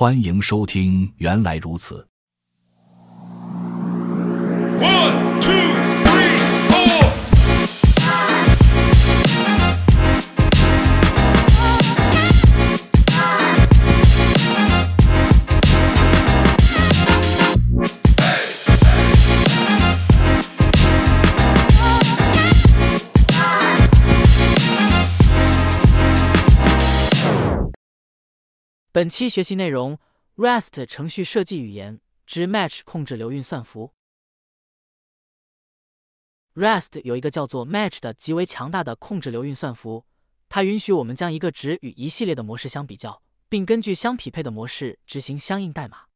欢迎收听，原来如此。One, 本期学习内容：Rest 程序设计语言之 Match 控制流运算符。Rest 有一个叫做 Match 的极为强大的控制流运算符，它允许我们将一个值与一系列的模式相比较，并根据相匹配的模式执行相应代码。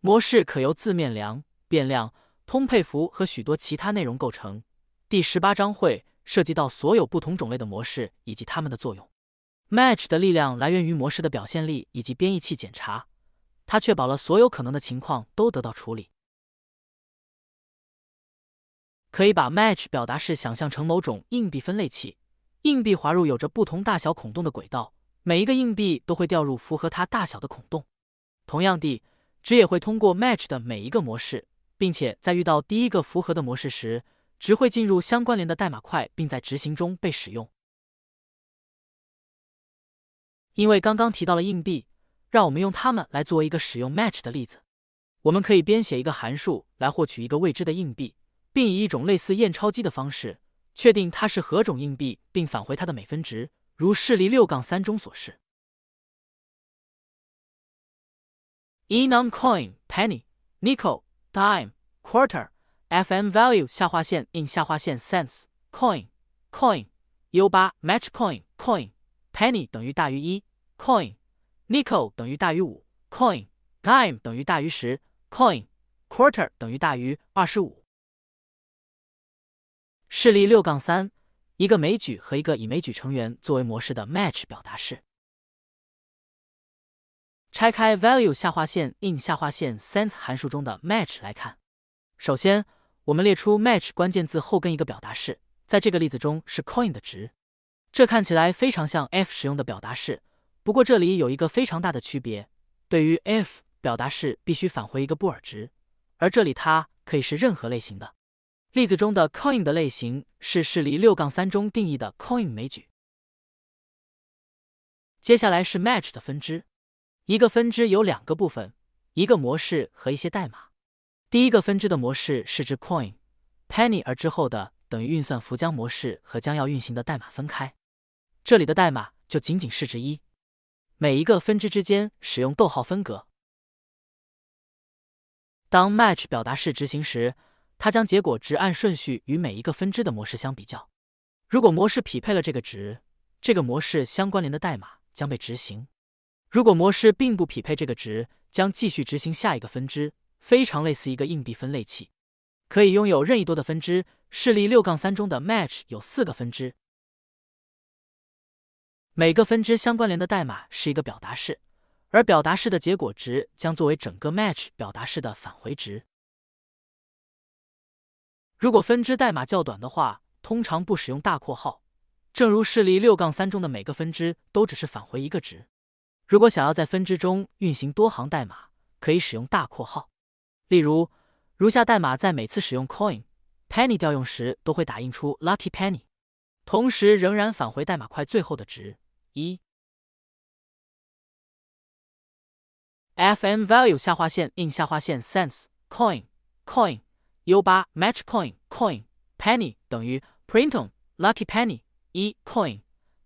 模式可由字面量、变量、通配符和许多其他内容构成。第十八章会涉及到所有不同种类的模式以及它们的作用。Match 的力量来源于模式的表现力以及编译器检查，它确保了所有可能的情况都得到处理。可以把 Match 表达式想象成某种硬币分类器，硬币滑入有着不同大小孔洞的轨道，每一个硬币都会掉入符合它大小的孔洞。同样地，值也会通过 Match 的每一个模式，并且在遇到第一个符合的模式时，值会进入相关联的代码块，并在执行中被使用。因为刚刚提到了硬币，让我们用它们来作为一个使用 match 的例子。我们可以编写一个函数来获取一个未知的硬币，并以一种类似验钞机的方式确定它是何种硬币，并返回它的每分值，如示例六杠三中所示。enum coin penny nickel dime quarter fm value 下划线 in 下划线 cents coin coin u 八 match coin coin penny 等于大于一 coin nickel 等于大于五 coin dime 等于大于十 coin quarter 等于大于二十五。示例六杠三，一个枚举和一个以枚举成员作为模式的 match 表达式。拆开 value 下划线 in 下划线 cents 函数中的 match 来看，首先我们列出 match 关键字后跟一个表达式，在这个例子中是 coin 的值。这看起来非常像 f 使用的表达式，不过这里有一个非常大的区别。对于 f 表达式必须返回一个布尔值，而这里它可以是任何类型的。例子中的 coin 的类型是示例六杠三中定义的 coin 枚举。接下来是 match 的分支，一个分支有两个部分，一个模式和一些代码。第一个分支的模式是指 coin、penny，而之后的等于运算符将模式和将要运行的代码分开。这里的代码就仅仅是指一，每一个分支之间使用逗号分隔。当 match 表达式执行时，它将结果值按顺序与每一个分支的模式相比较。如果模式匹配了这个值，这个模式相关联的代码将被执行；如果模式并不匹配这个值，将继续执行下一个分支，非常类似一个硬币分类器，可以拥有任意多的分支。示例六杠三中的 match 有四个分支。每个分支相关联的代码是一个表达式，而表达式的结果值将作为整个 match 表达式的返回值。如果分支代码较短的话，通常不使用大括号，正如示例六杠三中的每个分支都只是返回一个值。如果想要在分支中运行多行代码，可以使用大括号。例如，如下代码在每次使用 coin、penny 调用时都会打印出 lucky penny，同时仍然返回代码块最后的值。一 fm value 下划线 in 下划线 cents coin coin u 八 match coin coin penny 等于 printon lucky penny 一 coin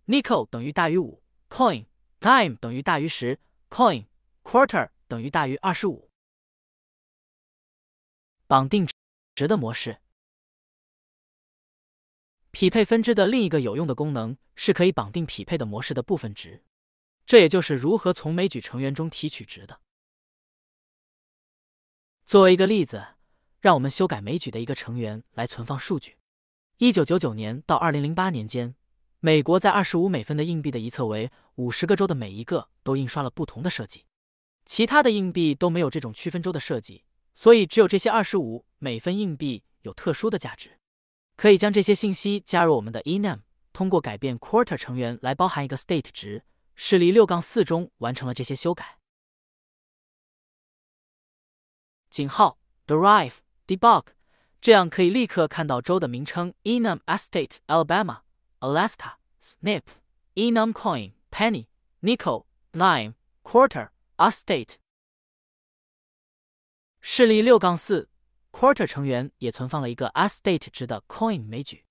nickel 等于大于五 coin dime 等于大于十 coin quarter 等于大于二十五。绑定值的模式。匹配分支的另一个有用的功能是可以绑定匹配的模式的部分值，这也就是如何从枚举成员中提取值的。作为一个例子，让我们修改枚举的一个成员来存放数据。一九九九年到二零零八年间，美国在二十五美分的硬币的一侧为五十个州的每一个都印刷了不同的设计，其他的硬币都没有这种区分州的设计，所以只有这些二十五美分硬币有特殊的价值。可以将这些信息加入我们的 enum，通过改变 quarter 成员来包含一个 state 值。示例六杠四中完成了这些修改。井号 derive debug，这样可以立刻看到州的名称 enum estate Alabama Alaska snip enum coin penny nickel dime quarter estate。示例六杠四，quarter 成员也存放了一个 estate 值的 coin 枚举。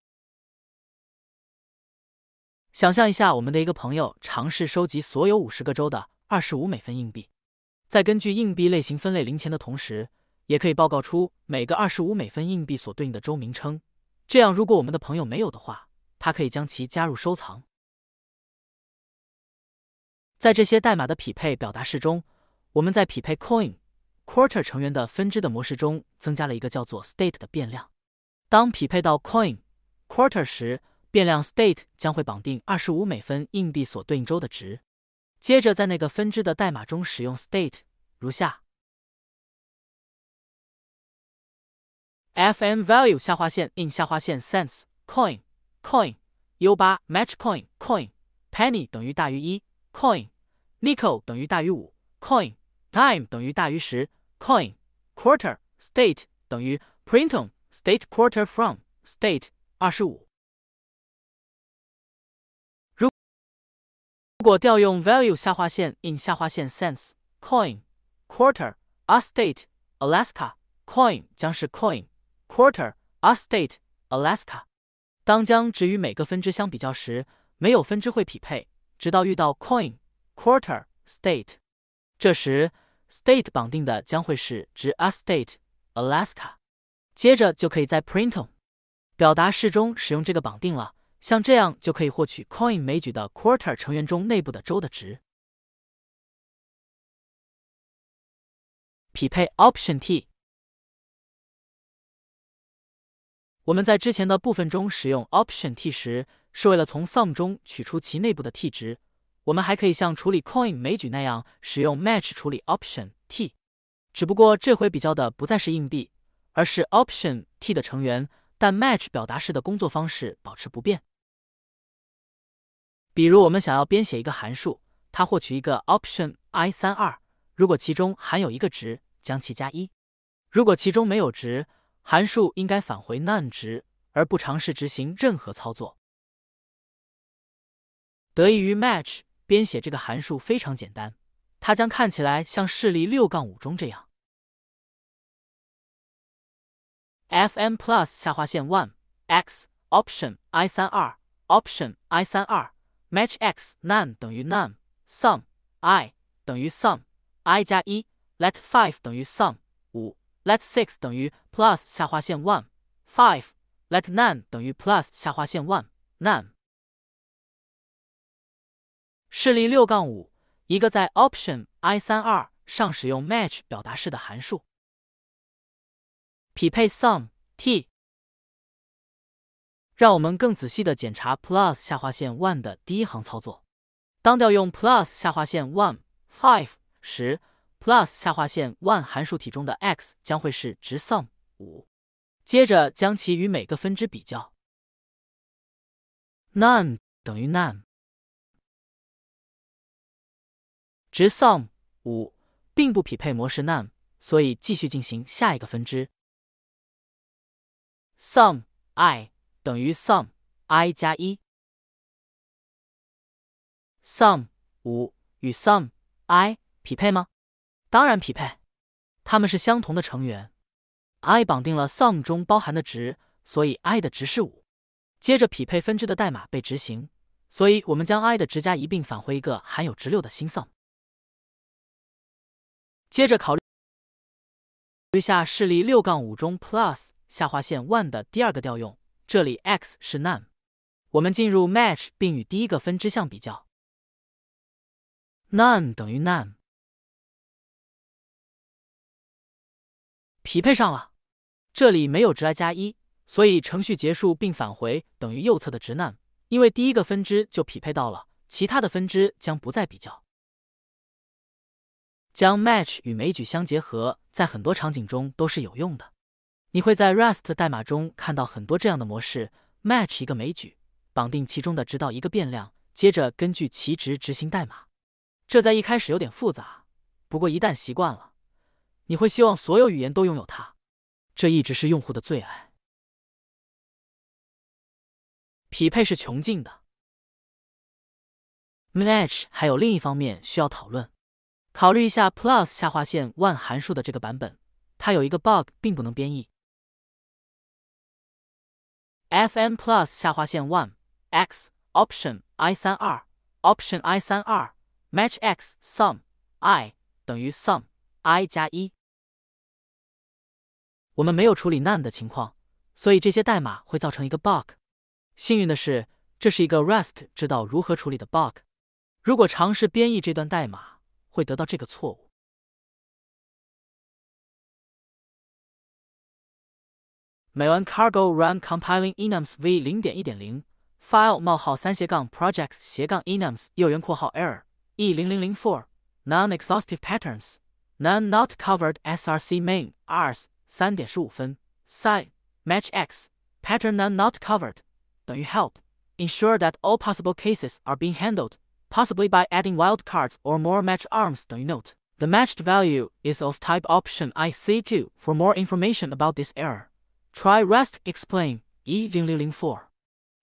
想象一下，我们的一个朋友尝试收集所有五十个州的二十五美分硬币，在根据硬币类型分类零钱的同时，也可以报告出每个二十五美分硬币所对应的州名称。这样，如果我们的朋友没有的话，他可以将其加入收藏。在这些代码的匹配表达式中，我们在匹配 coin quarter 成员的分支的模式中增加了一个叫做 state 的变量。当匹配到 coin quarter 时，变量 state 将会绑定二十五美分硬币所对应周的值，接着在那个分支的代码中使用 state，如下：fn value 下划线 in 下划线 cents coin coin u 八 match coin coin penny 等于大于一 coin nickel 等于大于五 coin dime 等于大于十 coin quarter state 等于 printum state quarter from state 二十五。如果调用 value 下划线 in 下划线 cents coin quarter a state Alaska coin 将是 coin quarter a state Alaska。当将值与每个分支相比较时，没有分支会匹配，直到遇到 coin quarter state。这时 State 绑定的将会是值 a state Alaska。接着就可以在 printum 表达式中使用这个绑定了。像这样就可以获取 coin 枚举的 quarter 成员中内部的州的值。匹配 option t。我们在之前的部分中使用 option t 时，是为了从 sum 中取出其内部的 t 值。我们还可以像处理 coin 枚举那样使用 match 处理 option t，只不过这回比较的不再是硬币，而是 option t 的成员，但 match 表达式的工作方式保持不变。比如，我们想要编写一个函数，它获取一个 option i 三二，如果其中含有一个值，将其加一；如果其中没有值，函数应该返回 none 值，而不尝试执行任何操作。得益于 match，编写这个函数非常简单，它将看起来像示例六杠五中这样：fn plus 下划线 one x option i 三二 option i 三二。match x none 等于 none sum i 等于 sum i 加一 let five 等于 sum 五 let six 等于 plus 下划线 one five let none 等于 plus 下划线 one none。示例六杠五，一个在 option i 三二上使用 match 表达式的函数，匹配 sum t。让我们更仔细的检查 plus 下划线 one 的第一行操作。当调用 plus 下划线 one five 时，plus 下划线 one 函数体中的 x 将会是值 sum 五。接着将其与每个分支比较，none 等于 none，值 sum 五并不匹配模式 none，所以继续进行下一个分支 sum i。等于 sum i 加一，sum 五与 sum i 匹配吗？当然匹配，它们是相同的成员。i 绑定了 sum 中包含的值，所以 i 的值是五。接着匹配分支的代码被执行，所以我们将 i 的值加一并返回一个含有值六的新 sum。接着考虑下示例六杠五中 plus 下划线 one 的第二个调用。这里 x 是 none，我们进入 match 并与第一个分支相比较，none 等于 none，匹配上了。这里没有值 i 加一，所以程序结束并返回等于右侧的值 none，因为第一个分支就匹配到了，其他的分支将不再比较。将 match 与枚举相结合，在很多场景中都是有用的。你会在 Rust 代码中看到很多这样的模式：match 一个枚举，绑定其中的直到一个变量，接着根据其值执行代码。这在一开始有点复杂，不过一旦习惯了，你会希望所有语言都拥有它，这一直是用户的最爱。匹配是穷尽的。Match 还有另一方面需要讨论，考虑一下 Plus 下划线 One 函数的这个版本，它有一个 bug，并不能编译。fn Plus 下划线 One x option i 三二 option i 三二 match x sum i 等于 sum i 加一。我们没有处理 none 的情况，所以这些代码会造成一个 bug。幸运的是，这是一个 Rust 知道如何处理的 bug。如果尝试编译这段代码，会得到这个错误。美完 cargo run compiling enums v 零点一点零 file 冒号三斜杠 projects 斜杠 enums 右圆括号 error e 零零零 four non-exhaustive patterns none not covered src main rs 三点十五分 side match x pattern none not covered 等于 help ensure that all possible cases are being handled possibly by adding wildcards or more match arms等于 note. The matched value is of type option IC2. For more information about this error, try Rust explain E0004.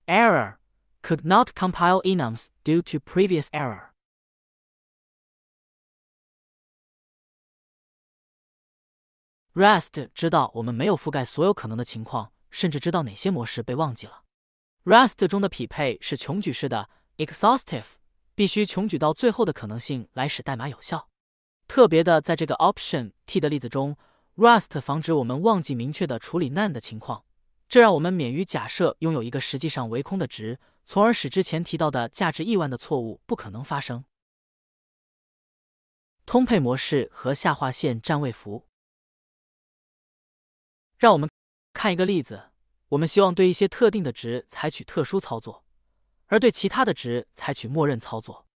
Error could not compile enums due to previous error. Rust 知道我们没有覆盖所有可能的情况，甚至知道哪些模式被忘记了。Rust 中的匹配是穷举式的 exhaustive， 必须穷举到最后的可能性来使代码有效。特别的，在这个 option t 的例子中，Rust 防止我们忘记明确的处理 none 的情况，这让我们免于假设拥有一个实际上为空的值，从而使之前提到的价值亿万的错误不可能发生。通配模式和下划线占位符，让我们看一个例子。我们希望对一些特定的值采取特殊操作。而对其他的值采取默认操作。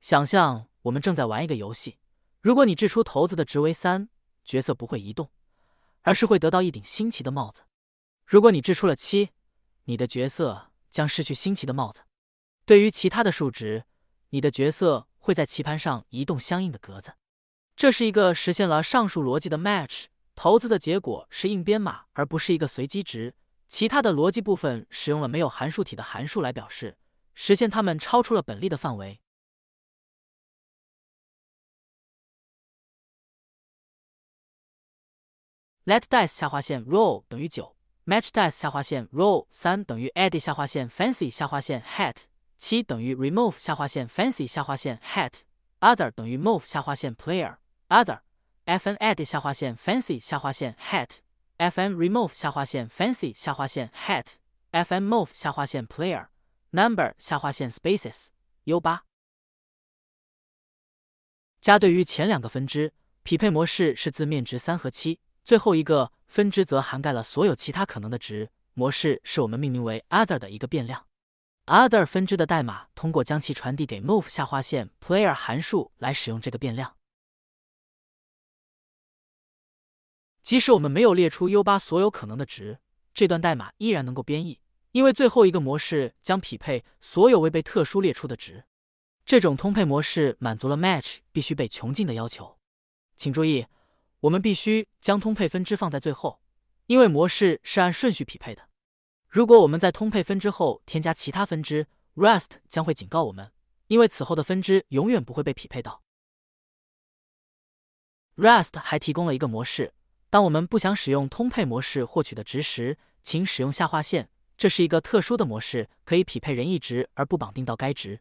想象我们正在玩一个游戏，如果你掷出骰子的值为三，角色不会移动，而是会得到一顶新奇的帽子；如果你掷出了七，你的角色将失去新奇的帽子。对于其他的数值，你的角色会在棋盘上移动相应的格子。这是一个实现了上述逻辑的 match。骰子的结果是硬编码，而不是一个随机值。其他的逻辑部分使用了没有函数体的函数来表示。实现它们超出了本例的范围。Let dice 下划线 roll 等于九，match dice 下划线 roll 三等于 add 下划线 fancy 下划线 hat 七等于 remove 下划线 fancy 下划线 hat other 等于 move 下划线 player other fn add 下划线 fancy 下划线 hat fn remove 下划线 fancy 下划线 hat fn move 下划线 player number 下划线 spaces U 八加对于前两个分支，匹配模式是字面值三和七，最后一个分支则涵盖了所有其他可能的值。模式是我们命名为 other 的一个变量。other 分支的代码通过将其传递给 move 下划线 player 函数来使用这个变量。即使我们没有列出 U 八所有可能的值，这段代码依然能够编译。因为最后一个模式将匹配所有未被特殊列出的值，这种通配模式满足了 match 必须被穷尽的要求。请注意，我们必须将通配分支放在最后，因为模式是按顺序匹配的。如果我们在通配分支后添加其他分支，Rust 将会警告我们，因为此后的分支永远不会被匹配到。Rust 还提供了一个模式：当我们不想使用通配模式获取的值时，请使用下划线。这是一个特殊的模式，可以匹配任意值而不绑定到该值。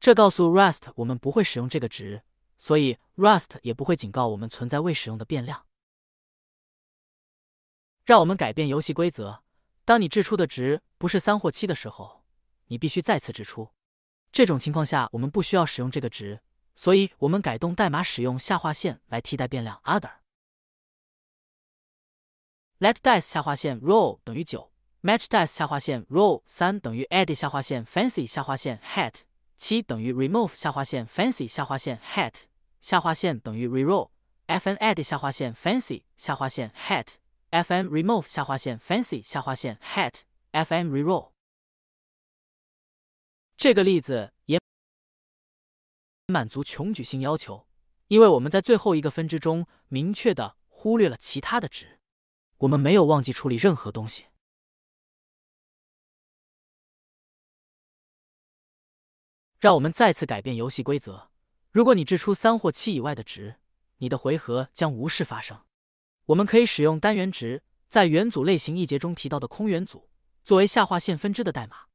这告诉 Rust 我们不会使用这个值，所以 Rust 也不会警告我们存在未使用的变量。让我们改变游戏规则：当你掷出的值不是三或七的时候，你必须再次掷出。这种情况下，我们不需要使用这个值，所以我们改动代码使用下划线来替代变量 other。Let dice 下划线 roll 等于九。Match dice 下划线 roll 三等于 add 下划线 fancy 下划线 hat 七等于 remove 下划线 fancy 下划线 hat 下划线等于 reroll fn add 下划线 fancy 下划线 hat fn remove 下划线 fancy 下划线 hat fn reroll。这个例子也满足穷举性要求，因为我们在最后一个分支中明确的忽略了其他的值。我们没有忘记处理任何东西。让我们再次改变游戏规则。如果你掷出三或七以外的值，你的回合将无事发生。我们可以使用单元值，在元组类型一节中提到的空元组作为下划线分支的代码。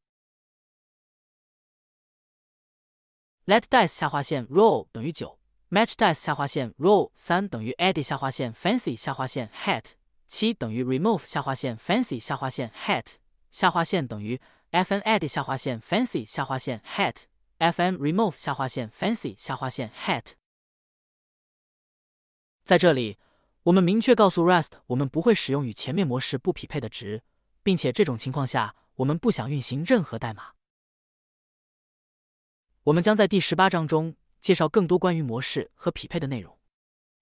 Let dice 下划线 roll 等于九，Match dice 下划线 roll 三等于 edit 下划线 fancy 下划线 hat 七等于 remove 下划线 fancy 下划线 hat 下划线等于 fn edit 下划线 fancy 下划线 hat。Fm remove 下划线 fancy 下划线 hat，在这里，我们明确告诉 Rust，我们不会使用与前面模式不匹配的值，并且这种情况下，我们不想运行任何代码。我们将在第十八章中介绍更多关于模式和匹配的内容。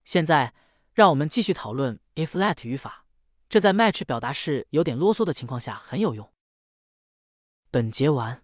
现在，让我们继续讨论 if-let 语法，这在 match 表达式有点啰嗦的情况下很有用。本节完。